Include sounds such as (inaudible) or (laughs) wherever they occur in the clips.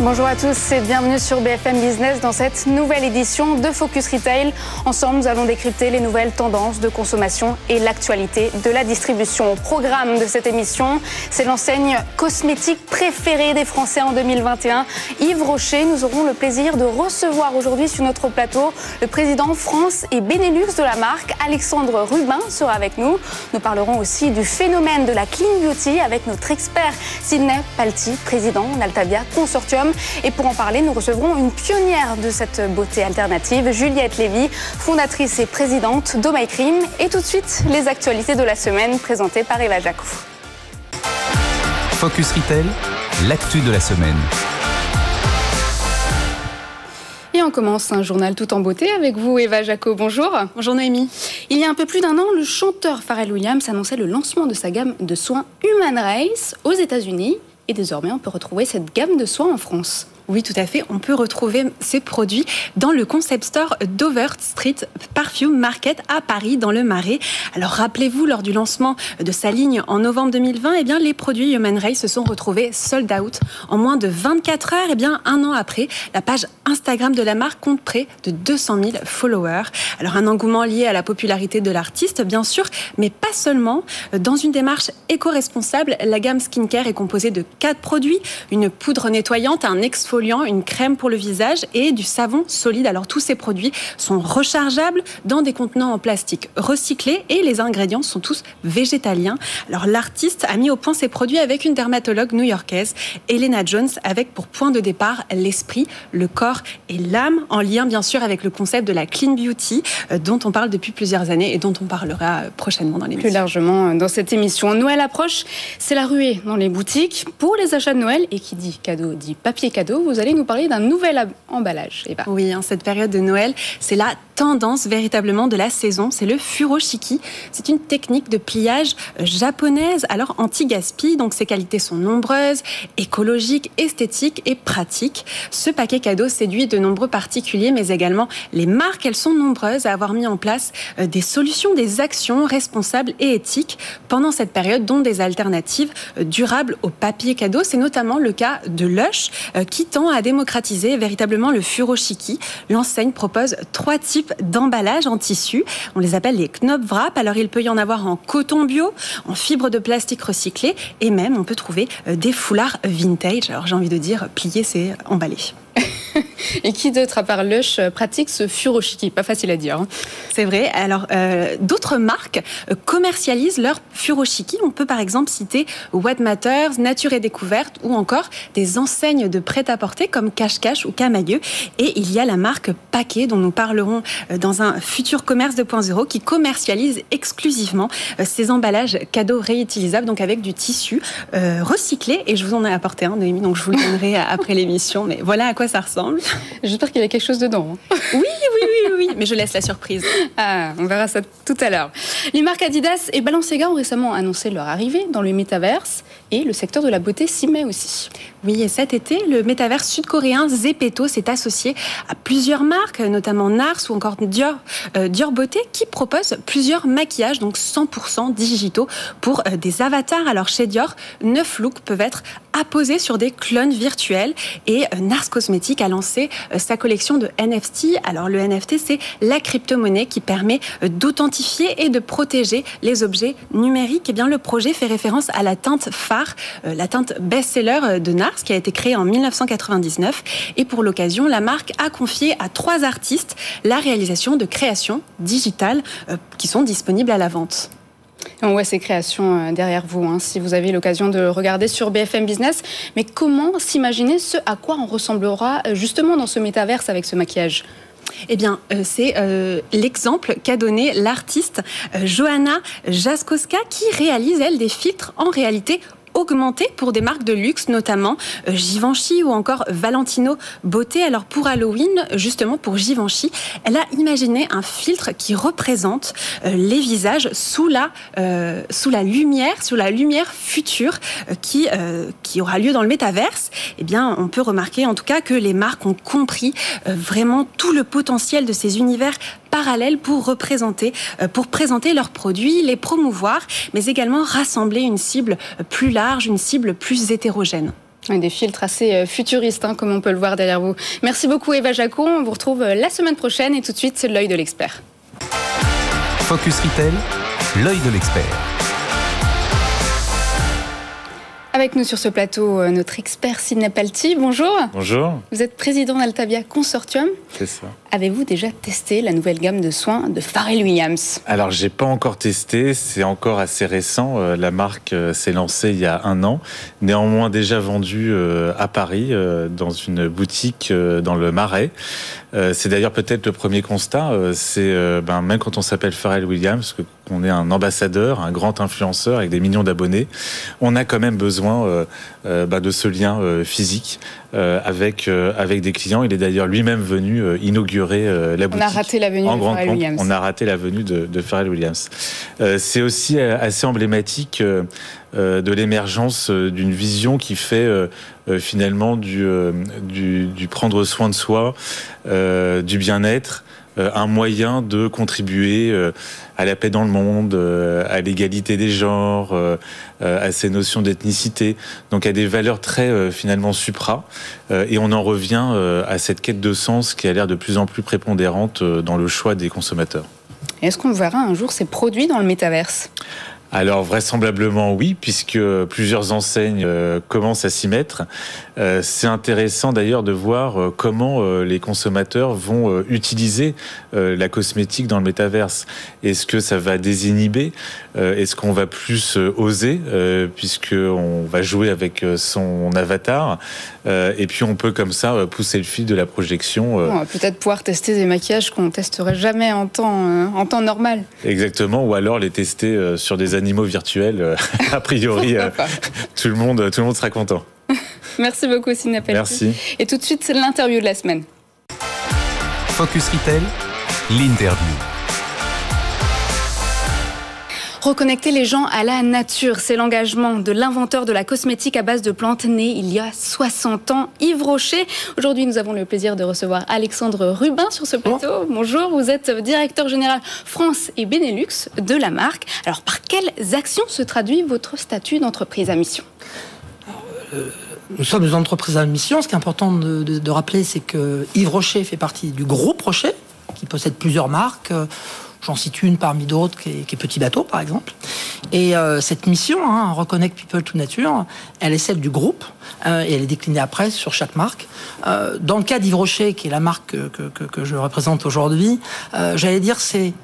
Bonjour à tous et bienvenue sur BFM Business dans cette nouvelle édition de Focus Retail. Ensemble, nous allons décrypter les nouvelles tendances de consommation et l'actualité de la distribution. Au programme de cette émission, c'est l'enseigne cosmétique préférée des Français en 2021. Yves Rocher, nous aurons le plaisir de recevoir aujourd'hui sur notre plateau le président France et Benelux de la marque, Alexandre Rubin, sera avec nous. Nous parlerons aussi du phénomène de la clean beauty avec notre expert Sidney Palti, président d'Altavia Consortium. Et pour en parler, nous recevrons une pionnière de cette beauté alternative, Juliette Lévy, fondatrice et présidente d'Omy Cream. Et tout de suite, les actualités de la semaine présentées par Eva Jaco. Focus Retail, l'actu de la semaine. Et on commence un journal tout en beauté avec vous, Eva Jaco. Bonjour. Bonjour Noémie. Il y a un peu plus d'un an, le chanteur Pharrell Williams annonçait le lancement de sa gamme de soins Human Race aux États-Unis. Et désormais, on peut retrouver cette gamme de soins en France. Oui, tout à fait. On peut retrouver ces produits dans le concept store Dover Street Perfume Market à Paris, dans le Marais. Alors, rappelez-vous, lors du lancement de sa ligne en novembre 2020, eh bien, les produits Human Race se sont retrouvés sold out en moins de 24 heures. Eh bien, un an après, la page Instagram de la marque compte près de 200 000 followers. Alors, un engouement lié à la popularité de l'artiste, bien sûr, mais pas seulement. Dans une démarche éco-responsable, la gamme skincare est composée de quatre produits une poudre nettoyante, un exfoliant une crème pour le visage et du savon solide. Alors tous ces produits sont rechargeables dans des contenants en plastique recyclés et les ingrédients sont tous végétaliens. Alors l'artiste a mis au point ces produits avec une dermatologue new-yorkaise, Elena Jones, avec pour point de départ l'esprit, le corps et l'âme, en lien bien sûr avec le concept de la clean beauty euh, dont on parle depuis plusieurs années et dont on parlera prochainement dans l'émission. Plus largement dans cette émission. Noël approche, c'est la ruée dans les boutiques pour les achats de Noël et qui dit cadeau dit papier cadeau vous allez nous parler d'un nouvel emballage. Eva. Oui, en cette période de Noël, c'est la tendance véritablement de la saison, c'est le furoshiki. C'est une technique de pliage japonaise, alors anti-gaspi, donc ses qualités sont nombreuses, écologiques, esthétiques et pratiques. Ce paquet cadeau séduit de nombreux particuliers, mais également les marques. Elles sont nombreuses à avoir mis en place euh, des solutions, des actions responsables et éthiques pendant cette période, dont des alternatives euh, durables au papier cadeau. C'est notamment le cas de Lush, euh, qui à démocratiser véritablement le furoshiki. L'enseigne propose trois types d'emballage en tissu. On les appelle les Knopfwrap. Alors il peut y en avoir en coton bio, en fibre de plastique recyclé et même on peut trouver euh, des foulards vintage. Alors j'ai envie de dire plier c'est emballer. Et qui d'autre, à part Lush, pratique ce furoshiki? Pas facile à dire. Hein. C'est vrai. Alors, euh, d'autres marques euh, commercialisent leur furoshiki. On peut par exemple citer What Matters, Nature et Découverte ou encore des enseignes de prêt-à-porter comme Cache-Cache ou Camailleux. Et il y a la marque Paquet dont nous parlerons euh, dans un futur commerce 2.0 qui commercialise exclusivement ces emballages cadeaux réutilisables, donc avec du tissu recyclé. Et je vous en ai apporté un, Noémie, donc je vous le donnerai (laughs) après l'émission. Mais voilà à quoi ça ressemble. J'espère qu'il y a quelque chose dedans. Hein. (laughs) Oui, oui, oui, oui, mais je laisse la surprise. Ah, on verra ça tout à l'heure. Les marques Adidas et Balenciaga ont récemment annoncé leur arrivée dans le métaverse et le secteur de la beauté s'y met aussi. Oui, et cet été, le métaverse sud-coréen Zepeto s'est associé à plusieurs marques, notamment Nars ou encore Dior, euh, Beauté, qui proposent plusieurs maquillages, donc 100% digitaux, pour euh, des avatars. Alors chez Dior, neuf looks peuvent être apposés sur des clones virtuels et euh, Nars Cosmetics a lancé sa collection de NFT. Alors le NFT, c'est la crypto-monnaie qui permet d'authentifier et de protéger les objets numériques. Et eh bien le projet fait référence à la teinte phare, la teinte best-seller de Nars qui a été créé en 1999. Et pour l'occasion, la marque a confié à trois artistes la réalisation de créations digitales euh, qui sont disponibles à la vente. On voit ces créations euh, derrière vous, hein, si vous avez l'occasion de regarder sur BFM Business. Mais comment s'imaginer ce à quoi on ressemblera euh, justement dans ce métaverse avec ce maquillage? Eh bien, c'est l'exemple qu'a donné l'artiste Johanna Jaskowska qui réalise, elle, des filtres en réalité augmenté pour des marques de luxe, notamment euh, Givenchy ou encore Valentino Beauté. Alors pour Halloween, justement pour Givenchy, elle a imaginé un filtre qui représente euh, les visages sous la, euh, sous la lumière, sous la lumière future qui, qui aura lieu dans le métaverse. Eh bien, on peut remarquer en tout cas que les marques ont compris vraiment tout le potentiel de ces univers parallèle pour représenter, pour présenter leurs produits, les promouvoir, mais également rassembler une cible plus large, une cible plus hétérogène. Des filtres assez futuristes, hein, comme on peut le voir derrière vous. Merci beaucoup Eva Jacot. On vous retrouve la semaine prochaine et tout de suite, c'est l'œil de l'expert. Focus Retail, l'œil de l'expert. Avec nous sur ce plateau, euh, notre expert Sidney Palti. Bonjour. Bonjour. Vous êtes président d'Altavia Consortium. C'est ça. Avez-vous déjà testé la nouvelle gamme de soins de Pharrell Williams? Alors, j'ai pas encore testé, c'est encore assez récent. Euh, la marque euh, s'est lancée il y a un an, néanmoins déjà vendue à Paris, dans une boutique dans le Marais. C'est d'ailleurs peut-être le premier constat, c'est ben, même quand on s'appelle Pharrell Williams, qu'on est un ambassadeur, un grand influenceur avec des millions d'abonnés, on a quand même besoin ben, de ce lien physique avec, avec des clients. Il est d'ailleurs lui-même venu inaugurer euh, la boutique. On a raté la venue de Pharrell Williams. On a raté la venue de, de Pharrell Williams. Euh, c'est aussi euh, assez emblématique de l'émergence d'une vision qui fait finalement du, du, du, prendre soin de soi, du bien-être, un moyen de contribuer à la paix dans le monde, à l'égalité des genres, à ces notions d'ethnicité, donc à des valeurs très finalement supra. Et on en revient à cette quête de sens qui a l'air de plus en plus prépondérante dans le choix des consommateurs. Est-ce qu'on verra un jour ces produits dans le métaverse? Alors vraisemblablement oui, puisque plusieurs enseignes euh, commencent à s'y mettre. Euh, c'est intéressant d'ailleurs de voir euh, comment les consommateurs vont utiliser la cosmétique dans le métaverse. Est-ce que ça va désinhiber? Est-ce qu'on va plus oser puisqu'on va jouer avec son avatar? Et puis on peut comme ça pousser le fil de la projection. On va peut-être pouvoir tester des maquillages qu'on testerait jamais en temps, en temps normal. Exactement, ou alors les tester sur des animaux virtuels, euh, (laughs) a priori, euh, (laughs) tout, le monde, tout le monde sera content. (laughs) Merci beaucoup, Sidney Merci. Et tout de suite, c'est l'interview de la semaine. Focus Retail, l'interview. Reconnecter les gens à la nature, c'est l'engagement de l'inventeur de la cosmétique à base de plantes né il y a 60 ans, Yves Rocher. Aujourd'hui, nous avons le plaisir de recevoir Alexandre Rubin sur ce plateau. Bonjour, vous êtes directeur général France et Benelux de la marque. Alors, par quelles actions se traduit votre statut d'entreprise à mission? Euh, nous sommes une entreprise à mission. Ce qui est important de, de rappeler, c'est que Yves Rocher fait partie du groupe Rocher, qui possède plusieurs marques. J'en cite une parmi d'autres qui, est, Petit Bateau, par exemple. Et euh, cette mission, hein, Reconnect People to Nature, elle est celle du groupe euh, et elle est déclinée après sur chaque marque. Euh, dans le cas d'Yves Rocher, qui est la marque que, que je représente aujourd'hui, j'allais dire c'est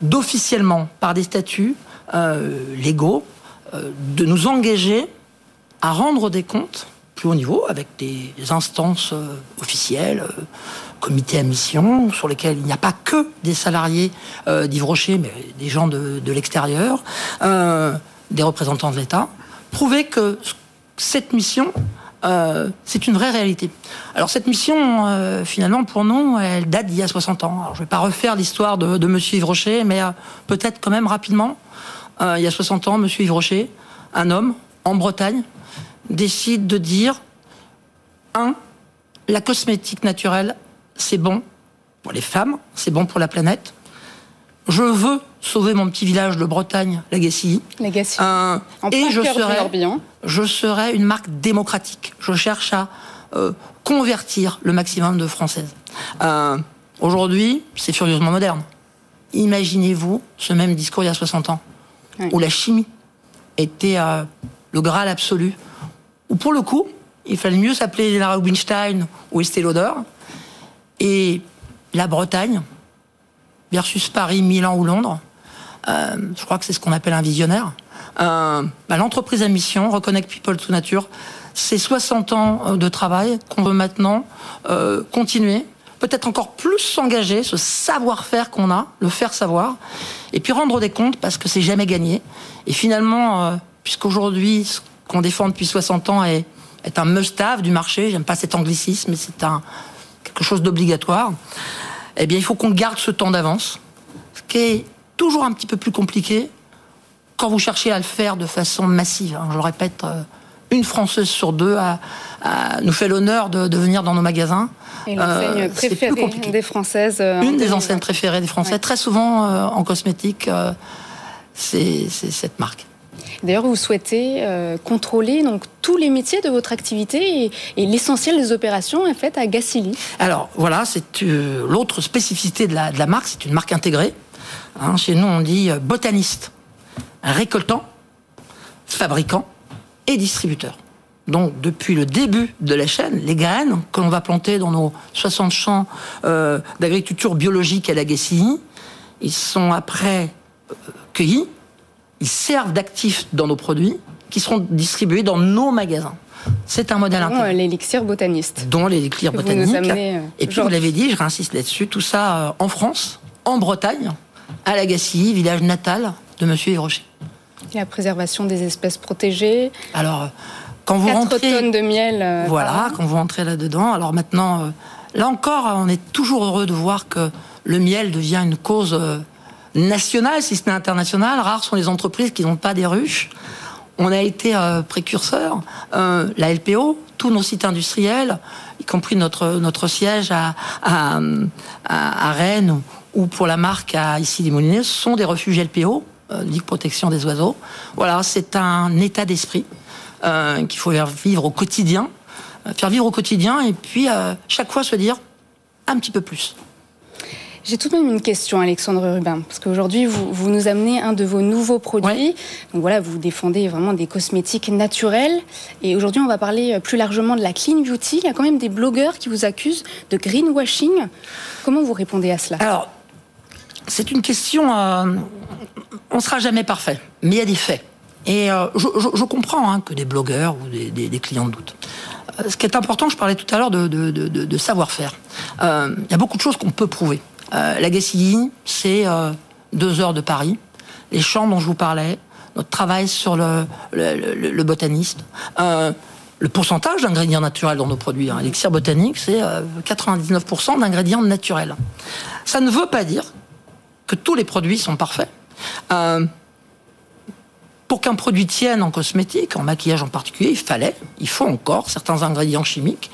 d'officiellement, par des statuts légaux, de nous engager à rendre des comptes plus haut niveau, avec des instances officielles, comités à mission, sur lesquels il n'y a pas que des salariés euh, d'Yves Rocher, mais des gens de, l'extérieur, euh, des représentants de l'État, prouver que cette mission, euh, c'est une vraie réalité. Alors cette mission, finalement, pour nous, elle date d'il y a 60 ans. Alors, je ne vais pas refaire l'histoire de, de Monsieur Yves Rocher, mais peut-être quand même rapidement. il y a 60 ans, Monsieur Yves Rocher, un homme en Bretagne, décide de dire, un, la cosmétique naturelle c'est bon pour les femmes, c'est bon pour la planète. Je veux sauver mon petit village de Bretagne. Legacy. Euh, et je serai, je serai une marque démocratique. Je cherche à euh, convertir le maximum de Françaises. Euh, aujourd'hui, c'est furieusement moderne. Imaginez-vous ce même discours il y a 60 ans, où la chimie était le graal absolu, où pour le coup, il fallait mieux s'appeler Lara Rubinstein ou Estée Lauder, et la Bretagne versus Paris, Milan ou Londres. Euh, je crois que c'est ce qu'on appelle un visionnaire. Euh, bah, l'entreprise à mission, Reconnect People to Nature, c'est 60 ans euh, de travail qu'on veut maintenant continuer, peut-être encore plus s'engager, ce savoir-faire qu'on a, le faire savoir, et puis rendre des comptes parce que c'est jamais gagné. Et finalement, puisqu'aujourd'hui, ce qu'on défend depuis 60 ans est, est un must-have du marché, j'aime pas cet anglicisme, mais c'est un, quelque chose d'obligatoire, eh bien, il faut qu'on garde ce temps d'avance, ce qui est toujours un petit peu plus compliqué quand vous cherchez à le faire de façon massive. Hein. Je le répète, euh, une Française sur deux nous fait l'honneur de, venir dans nos magasins. Et l'enseigne préférée des Françaises. Une des enseignes préférées des Français. Très souvent en cosmétique, c'est cette marque. D'ailleurs, vous souhaitez euh, contrôler donc tous les métiers de votre activité et, l'essentiel des opérations est fait à Gacilly. Alors voilà, c'est euh, l'autre spécificité de la, marque, c'est une marque intégrée. Hein, chez nous, on dit euh, botaniste, récoltant, fabricant et distributeur. Donc depuis le début de la chaîne, les graines que l'on va planter dans nos 60 champs d'agriculture biologique à la Gacilly, ils sont après cueillis, ils servent d'actifs dans nos produits qui seront distribués dans nos magasins. C'est un modèle dont l'élixir botaniste. Dont l'élixir botanique. Euh, et puis vous l'avez dit, je réinsiste là-dessus, tout ça euh, en France, en Bretagne, à Lagacilly, village natal de Monsieur Hiroshi. La préservation des espèces protégées. Alors, euh, quand vous 4 rentrez, tonnes de miel. voilà, quand vous rentrez là-dedans. Alors maintenant, là encore, on est toujours heureux de voir que le miel devient une cause nationale, si ce n'est internationale. Rares sont les entreprises qui n'ont pas des ruches. On a été euh, précurseur, euh, la LPO, tous nos sites industriels, y compris notre, notre siège à, à, Rennes ou pour la marque à ici des Moulinets, sont des refuges LPO, euh, Ligue Protection des Oiseaux. Voilà, c'est un état d'esprit euh, qu'il faut faire vivre au quotidien, faire vivre au quotidien et puis chaque fois se dire un petit peu plus. J'ai tout de même une question, Alexandre Rubin, parce qu'aujourd'hui, vous, nous amenez un de vos nouveaux produits. Donc voilà, vous défendez vraiment des cosmétiques naturels. Et aujourd'hui, on va parler euh, plus largement de la clean beauty. Il y a quand même des blogueurs qui vous accusent de greenwashing. Comment vous répondez à cela? Alors, c'est une question. Euh, on ne sera jamais parfait, mais il y a des faits. Et euh, je, comprends hein, que des blogueurs ou des, clients doutent. Ce qui est important, je parlais tout à l'heure de, de savoir-faire. Il y a beaucoup de choses qu'on peut prouver. Euh, la Gacilly, c'est euh, deux heures de Paris. Les champs dont je vous parlais, notre travail sur le, botaniste. Euh, le pourcentage d'ingrédients naturels dans nos produits. Hein. L'élixir botanique, c'est 99% d'ingrédients naturels. Ça ne veut pas dire que tous les produits sont parfaits. pour qu'un produit tienne en cosmétique, en maquillage en particulier, il fallait, il faut encore certains ingrédients chimiques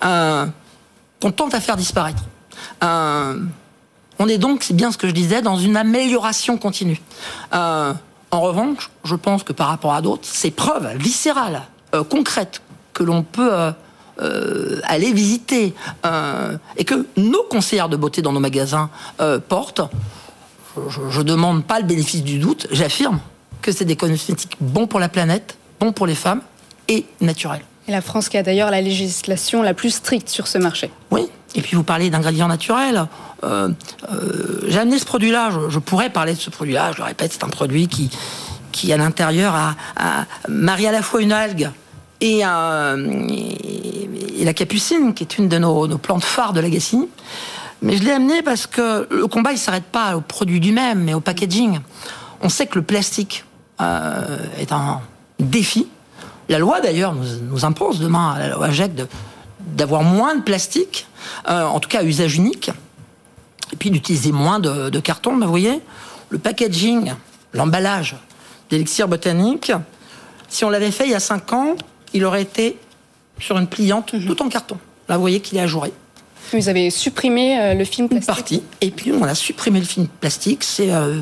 qu'on tente à faire disparaître. On est donc, c'est bien ce que je disais, dans une amélioration continue. Euh, en revanche, je pense que par rapport à d'autres, ces preuves viscérales, euh, concrètes, que l'on peut euh, aller visiter, et que nos conseillères de beauté dans nos magasins portent, je ne demande pas le bénéfice du doute, j'affirme que c'est des cosmétiques bons pour la planète, bons pour les femmes et naturels. Et la France qui a d'ailleurs la législation la plus stricte sur ce marché. Oui, et puis vous parlez d'ingrédients naturels. Euh, euh, j'ai amené ce produit-là, je, pourrais parler de ce produit-là, je le répète, c'est un produit qui, qui à l'intérieur a, marie à la fois une algue et, la capucine, qui est une de nos, plantes phares de l'Agacie. Mais je l'ai amené parce que le combat, il ne s'arrête pas au produit du même, mais au packaging. On sait que le plastique euh, est un défi. La loi, d'ailleurs, nous, impose demain la loi GEC d'avoir moins de plastique euh, en tout cas à usage unique, et puis d'utiliser moins de, carton. Vous voyez, le packaging, l'emballage d'élixir botanique, si on l'avait fait il y a 5 ans, il aurait été sur une pliante mhm. tout en carton. Là, vous voyez qu'il est ajouré. Vous avez supprimé euh, le film plastique Une partie. Et puis, on a supprimé le film plastique. C'est euh,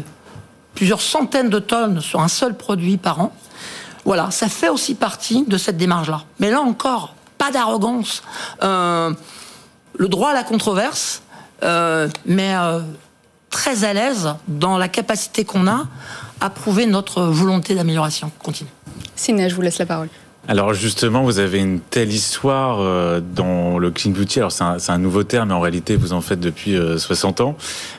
plusieurs centaines de tonnes sur un seul produit par an. Voilà, ça fait aussi partie de cette démarche-là. Mais là encore, d'arrogance le droit à la controverse, euh, mais euh, très à l'aise dans la capacité qu'on a à prouver notre volonté d'amélioration continue. Siné, je vous laisse la parole. Alors justement, vous avez une telle histoire euh, dans le clean beauty. Alors c'est un, nouveau terme, mais en réalité, vous en faites depuis 60 ans.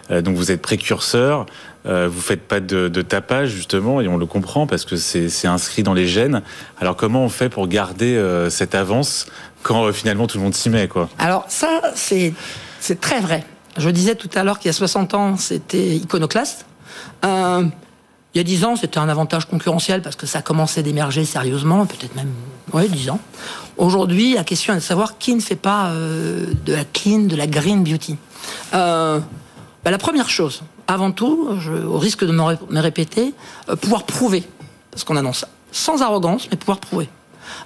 donc vous êtes précurseur. vous faites pas de, de, tapage justement, et on le comprend parce que c'est inscrit dans les gènes. Alors comment on fait pour garder cette avance quand euh, finalement tout le monde s'y met, quoi? Alors ça, c'est c'est très vrai. Je disais tout à l'heure qu'il y a 60 ans, c'était iconoclaste. Euh, il y a 10 ans, c'était un avantage concurrentiel parce que ça commençait d'émerger sérieusement, peut-être même, oui, 10 ans. Aujourd'hui, la question est de savoir qui ne fait pas euh, de la clean, de la green beauty. Euh, bah, la première chose, avant tout, je, au risque de me, répéter, pouvoir prouver, parce qu'on annonce ça, sans arrogance, mais pouvoir prouver.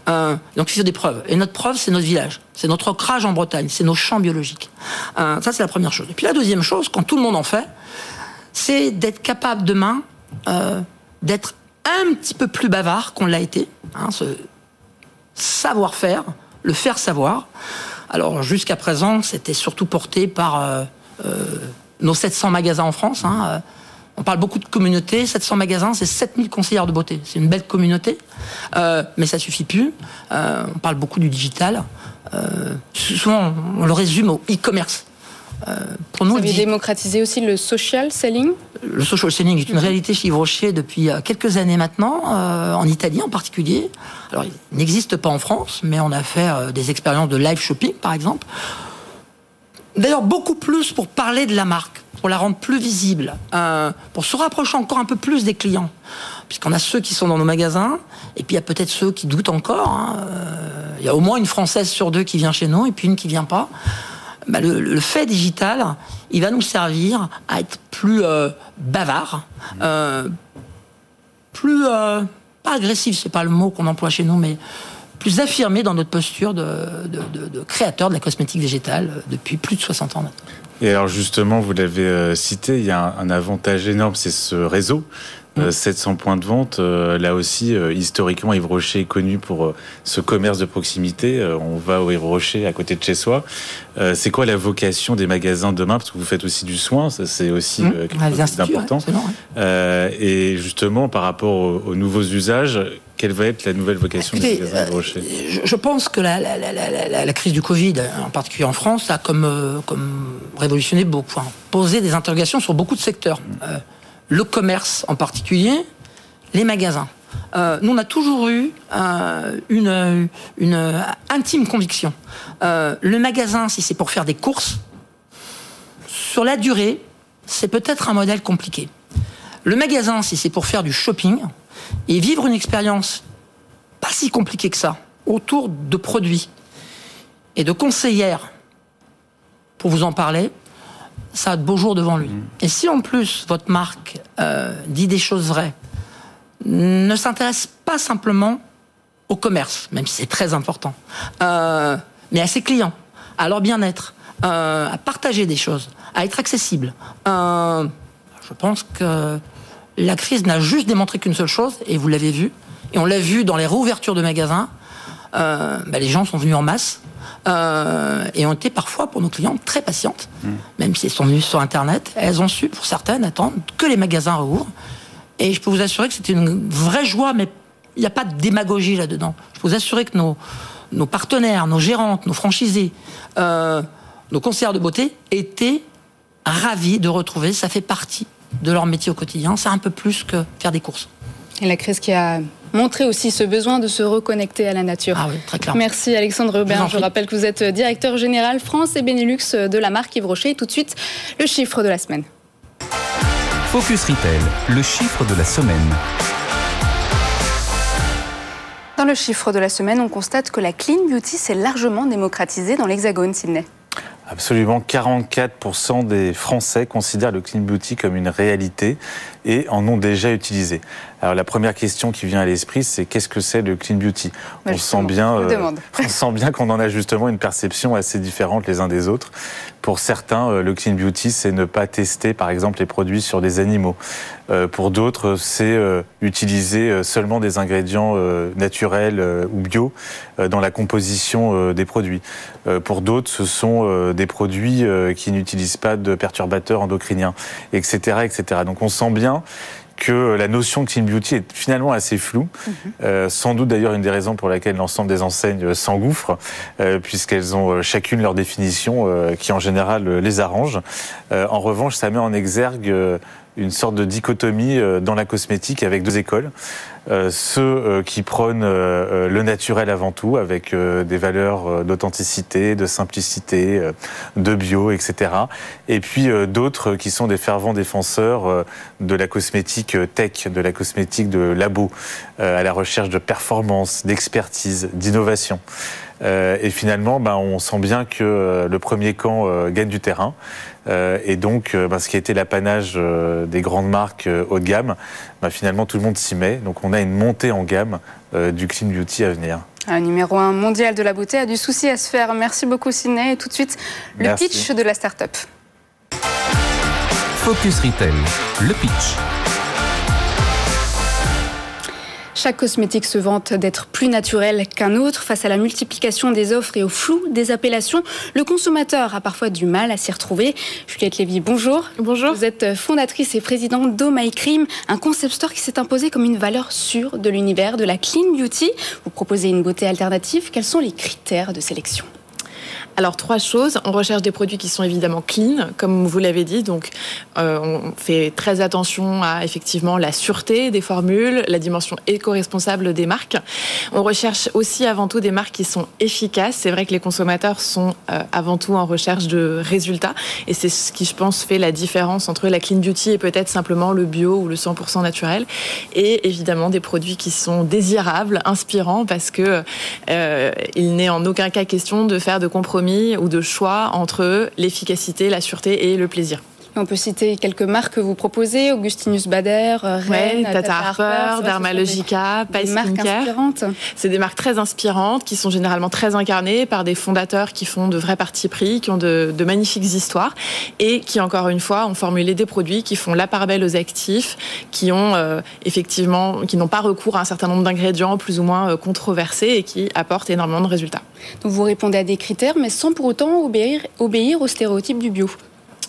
donc il faut des preuves. Et notre preuve, c'est notre village, c'est notre ancrage en Bretagne, c'est nos champs biologiques. ça, c'est la première chose. Et puis la deuxième chose, quand tout le monde en fait, c'est d'être capable demain d'être un petit peu plus bavard qu'on l'a été, hein, ce savoir-faire, le faire savoir. Alors jusqu'à présent, c'était surtout porté par euh, euh, nos 700 magasins en France. Hein, euh, on parle beaucoup de communauté, 700 magasins, c'est 7000 conseillères de beauté. C'est une belle communauté, mais ça suffit plus. on parle beaucoup du digital. souvent, on le résume au e-commerce. Euh, pour nous, Vous avez démocratisé aussi le social selling Le social selling est une réalité chez Yves Rocher depuis euh, quelques années maintenant, euh, en Italie en particulier. Alors, il n'existe pas en France, mais on a fait des expériences de live shopping, par exemple. D'ailleurs, beaucoup plus pour parler de la marque, pour la rendre plus visible, pour se rapprocher encore un peu plus des clients. Puisqu'on a ceux qui sont dans nos magasins, et puis il y a peut-être ceux qui doutent encore. Hein. Il y a au moins une Française sur deux qui vient chez nous, et puis une qui vient pas. Bah, le, fait digital, il va nous servir à être plus euh, bavard, euh, plus euh, pas agressif, c'est pas le mot qu'on emploie chez nous, mais plus affirmé dans notre posture de, créateur de la cosmétique végétale depuis plus de 60 ans maintenant. Et alors justement, vous l'avez cité, il y a un avantage énorme, c'est ce réseau. 700 euh, points de vente, euh, là aussi, euh, historiquement, Yves Rocher est connu pour ce commerce de proximité. on va au Yves Rocher à côté de chez soi. c'est quoi la vocation des magasins demain? Parce que vous faites aussi du soin, ça c'est aussi mmh. quelque chose d'important. et justement, par rapport aux, nouveaux usages, quelle va être la nouvelle vocation des magasins Rocher je, pense que la, la, crise du Covid, en particulier en France, a comme, comme révolutionné beaucoup, posé des interrogations sur beaucoup de secteurs le commerce en particulier, les magasins. Euh, nous, on a toujours eu euh, une, une, intime conviction. Euh, le magasin, si c'est pour faire des courses, sur la durée, c'est peut-être un modèle compliqué. Le magasin, si c'est pour faire du shopping et vivre une expérience pas si compliquée que ça, autour de produits et de conseillères, pour vous en parler, ça a de beaux jours devant lui. Mm. Et si en plus votre marque euh, dit des choses vraies, ne s'intéresse pas simplement au commerce, même si c'est très important, euh, mais à ses clients, à leur bien-être, euh, à partager des choses, à être accessible. je pense que la crise n'a juste démontré qu'une seule chose, et vous l'avez vu, et on l'a vu dans les réouvertures de magasins, bah, les gens sont venus en masse, euh, et ont été parfois pour nos clients très patientes, hmm. même si elles sont venues sur Internet. Elles ont su, pour certaines, attendre que les magasins rouvrent. Et je peux vous assurer que c'était une vraie joie, mais il n'y a pas de démagogie là-dedans. Je peux vous assurer que nos, nos partenaires, nos gérantes, nos franchisés, euh, nos conseillers de beauté étaient ravis de retrouver. Ça fait partie de leur métier au quotidien. C'est un peu plus que faire des courses. Et la crise qui a montrer aussi ce besoin de se reconnecter à la nature. Ah oui, très clair. Merci Alexandre Hubert. Je, rappelle que vous êtes directeur général France et Benelux de la marque Yves Rocher. tout de suite, le chiffre de la semaine. Focus Retail, le chiffre de la semaine. Dans le chiffre de la semaine, on constate que la clean beauty s'est largement démocratisée dans l'Hexagone, Sydney. Absolument, 44% des Français considèrent le clean beauty comme une réalité et en ont déjà utilisé. Alors la première question qui vient à l'esprit, c'est qu'est-ce que c'est le clean beauty? On sent, bien, euh, (laughs) on sent bien qu'on en a justement une perception assez différente les uns des autres. Pour certains, euh, le clean beauty, c'est ne pas tester, par exemple, les produits sur des animaux. Euh, pour d'autres, c'est utiliser seulement des ingrédients naturels ou bio dans la composition des produits. Pour d'autres, ce sont des produits qui n'utilisent pas de perturbateurs endocriniens, etc., etc. Donc on sent bien que la notion de clean beauty est finalement assez floue. Mhm. Euh, sans doute d'ailleurs une des raisons pour laquelle l'ensemble des enseignes s'engouffrent, euh, puisqu'elles ont euh, chacune leur définition qui en général les arrange. en revanche, ça met en exergue une sorte de dichotomie dans la cosmétique avec deux écoles. Euh, ceux euh, qui prônent euh, le naturel avant tout, avec des valeurs d'authenticité, de simplicité, de bio, etc. Et puis d'autres qui sont des fervents défenseurs de la cosmétique tech, de la cosmétique de labo, à la recherche de performance, d'expertise, d'innovation. et finalement, ben, on sent bien que le premier camp gagne du terrain. Et donc, bah, ce qui a été l'apanage des grandes marques haut de gamme, bah, finalement tout le monde s'y met. Donc on a une montée en gamme du clean beauty à venir. Un numéro 1 mondial de la beauté a du souci à se faire. Merci beaucoup Sidney. Et tout de suite, le pitch de la start-up. Focus Retail, le pitch. Chaque cosmétique se vante d'être plus naturel qu'un autre. Face à la multiplication des offres et au flou des appellations, le consommateur a parfois du mal à s'y retrouver. Juliette Lévy, bonjour. Bonjour. Vous êtes fondatrice et présidente d'O My Cream, un concept store qui s'est imposé comme une valeur sûre de l'univers de la clean beauty. Vous proposez une beauté alternative. Quels sont les critères de sélection? Alors trois choses. On recherche des produits qui sont évidemment clean, comme vous l'avez dit. Donc euh, on fait très attention à effectivement la sûreté des formules, la dimension éco-responsable des marques. On recherche aussi avant tout des marques qui sont efficaces. C'est vrai que les consommateurs sont euh, avant tout en recherche de résultats, et c'est ce qui je pense fait la différence entre la clean beauty et peut-être simplement le bio ou le 100% naturel. Et évidemment des produits qui sont désirables, inspirants, parce que euh, n'est en aucun cas question de faire de compromis ou de choix entre l'efficacité, la sûreté et le plaisir. On peut citer quelques marques que vous proposez, Augustinus Bader, euh, Rennes, Tata, Harper, Dermalogica, Pace marques inspirantes. C'est des marques très inspirantes qui sont généralement très incarnées par des fondateurs qui font de vrais partis pris, qui ont de, magnifiques histoires et qui, encore une fois, ont formulé des produits qui font la part belle aux actifs, qui ont euh, effectivement, qui n'ont pas recours à un certain nombre d'ingrédients plus ou moins euh, controversés et qui apportent énormément de résultats. Donc vous répondez à des critères, mais sans pour autant obéir, obéir aux stéréotypes du bio.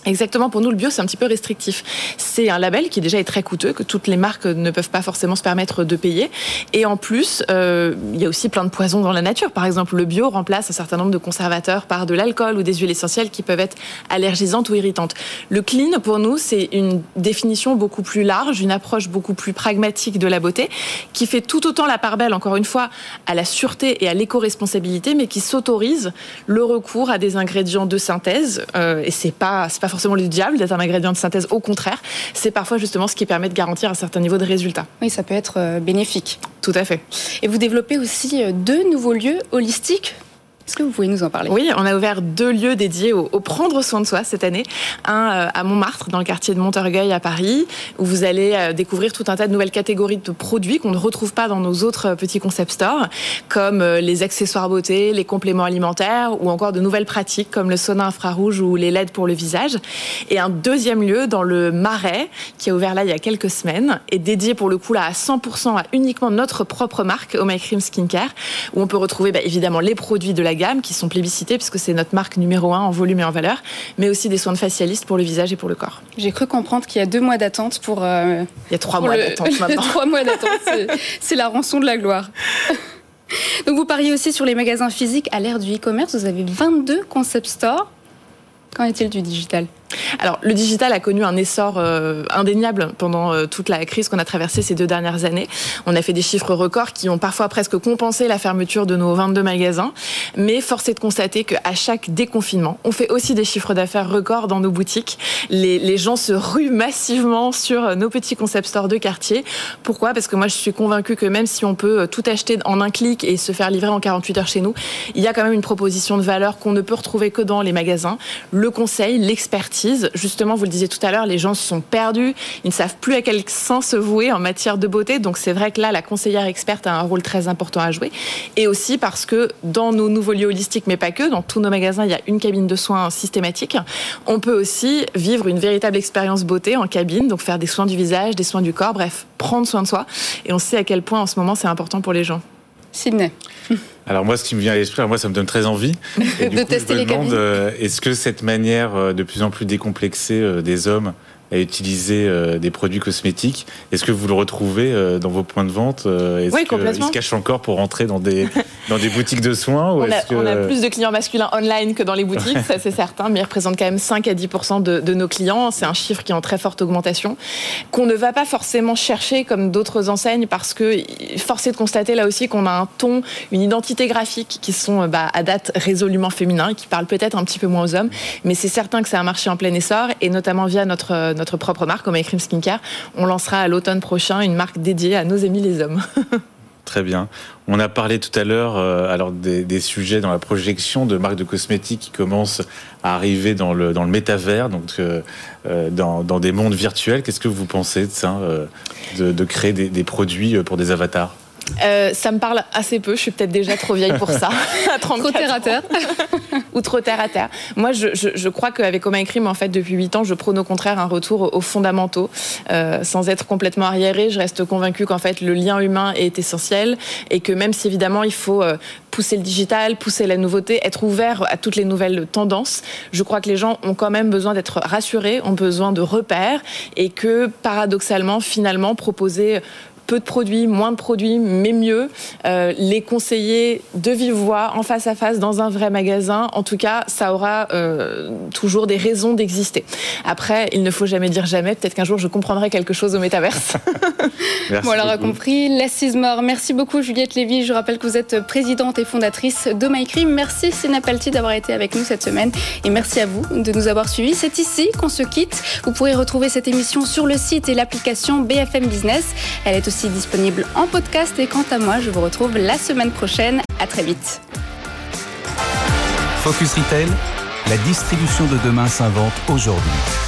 Exactement, pour nous, le bio, c'est un petit peu restrictif. C'est un label qui déjà est très coûteux, que toutes les marques ne peuvent pas forcément se permettre de payer. Et en plus, euh, il y a aussi plein de poisons dans la nature. Par exemple, le bio remplace un certain nombre de conservateurs par de l'alcool ou des huiles essentielles qui peuvent être allergisantes ou irritantes. Le clean, pour nous, c'est une définition beaucoup plus large, une approche beaucoup plus pragmatique de la beauté, qui fait tout autant la part belle, encore une fois, à la sûreté et à l'éco-responsabilité, mais qui s'autorise le recours à des ingrédients de synthèse. Euh, et c'est pas, pas forcément le diable d'être un ingrédient de synthèse. Au contraire, c'est parfois justement ce qui permet de garantir un certain niveau de résultat. Oui, ça peut être euh, bénéfique. Tout à fait. Et vous développez aussi euh, deux nouveaux lieux holistiques est-ce que vous pouvez nous en parler? Oui, on a ouvert deux lieux dédiés au, prendre soin de soi cette année. Un euh, à Montmartre, dans le quartier de Montorgueil à Paris, où vous allez euh, découvrir tout un tas de nouvelles catégories de produits qu'on ne retrouve pas dans nos autres euh, petits concept stores, comme les accessoires beauté, les compléments alimentaires, ou encore de nouvelles pratiques comme le sauna infrarouge ou les LED pour le visage. Et un deuxième lieu dans le Marais, qui a ouvert là il y a quelques semaines, et dédié pour le coup là à 100% à uniquement notre propre marque, Oh My Cream Skincare, où on peut retrouver bah, évidemment les produits de la gamme qui sont plébiscités puisque c'est notre marque numéro un en volume et en valeur, mais aussi des soins de facialiste pour le visage et pour le corps. J'ai cru comprendre qu'il y a deux mois d'attente pour. Euh, Il y a trois mois d'attente (laughs) maintenant. trois mois d'attente, c'est la rançon de la gloire. (laughs) Donc vous pariez aussi sur les magasins physiques à l'ère du e-commerce. Vous avez 22 concept stores. Qu'en est-il du digital? Alors, le digital a connu un essor euh, indéniable pendant euh, toute la crise qu'on a traversée ces deux dernières années. On a fait des chiffres records qui ont parfois presque compensé la fermeture de nos 22 magasins. Mais force est de constater qu'à chaque déconfinement, on fait aussi des chiffres d'affaires records dans nos boutiques. Les, les, gens se ruent massivement sur nos petits concept stores de quartier. Pourquoi? Parce que moi, je suis convaincue que même si on peut euh, tout acheter en un clic et se faire livrer en 48 heures chez nous, il y a quand même une proposition de valeur qu'on ne peut retrouver que dans les magasins. Le conseil, l'expertise Justement, vous le disiez tout à l'heure, les gens sont perdus, ils ne savent plus à quel sens se vouer en matière de beauté. Donc c'est vrai que là, la conseillère experte a un rôle très important à jouer. Et aussi parce que dans nos nouveaux lieux holistiques, mais pas que, dans tous nos magasins, il y a une cabine de soins systématique. On peut aussi vivre une véritable expérience beauté en cabine, donc faire des soins du visage, des soins du corps, bref, prendre soin de soi. Et on sait à quel point en ce moment c'est important pour les gens. Sydney. Alors moi, ce qui me vient à l'esprit, moi, ça me donne très envie (laughs) de tester les cabines. Euh, est-ce que cette manière euh, de plus en plus décomplexée euh, des hommes à utiliser euh, des produits cosmétiques. Est-ce que vous le retrouvez euh, dans vos points de vente euh, Est-ce oui, complètement. se cache encore pour rentrer dans des, (laughs) dans des boutiques de soins on, a, plus de clients masculins online que dans les boutiques, ça c'est certain, mais ils représentent quand même 5 à 10 de, de nos clients. C'est un chiffre qui est en très forte augmentation, qu'on ne va pas forcément chercher comme d'autres enseignes parce que force est de constater là aussi qu'on a un ton, une identité graphique qui sont bah, à date résolument féminins qui parlent peut-être un petit peu moins aux hommes, mais c'est certain que c'est un marché en plein essor et notamment via notre notre propre marque, comme Cream Skincare. On lancera à l'automne prochain une marque dédiée à nos amis les hommes. (laughs) Très bien. On a parlé tout à l'heure euh, alors des, sujets dans la projection de marques de cosmétiques qui commencent à arriver dans le, dans le métavers, donc euh, euh, dans, des mondes virtuels. Qu'est-ce que vous pensez de ça, de, créer des, produits pour des avatars? Euh, ça me parle assez peu. Je suis peut-être déjà trop vieille pour ça. (laughs) à trop terre à terre. (laughs) Ou trop terre à terre. Moi, je, je, je crois qu'avec Coma Crime, en fait, depuis 8 ans, je prône au contraire un retour aux fondamentaux. Euh, sans être complètement arriéré, je reste convaincue qu'en fait, le lien humain est essentiel et que même si évidemment, il faut euh, pousser le digital, pousser la nouveauté, être ouvert à toutes les nouvelles tendances, je crois que les gens ont quand même besoin d'être rassurés, ont besoin de repères et que paradoxalement, finalement, proposer peu de produits, moins de produits, mais mieux. Euh, les conseiller de vive voix, en face à face, dans un vrai magasin. En tout cas, ça aura euh, toujours des raisons d'exister. Après, il ne faut jamais dire jamais. Peut-être qu'un jour, je comprendrai quelque chose au métaverse. (laughs) bon, on l'aura compris. Less mort. Merci beaucoup, Juliette Lévy. Je rappelle que vous êtes présidente et fondatrice de MyCrime. Merci, Sina Palti, d'avoir été avec nous cette semaine. Et merci à vous de nous avoir suivis. C'est ici qu'on se quitte. Vous pourrez retrouver cette émission sur le site et l'application BFM Business. Elle est disponible en podcast. Et quant à moi, je vous retrouve la semaine prochaine. À très vite. Focus Retail, la distribution de demain s'invente aujourd'hui.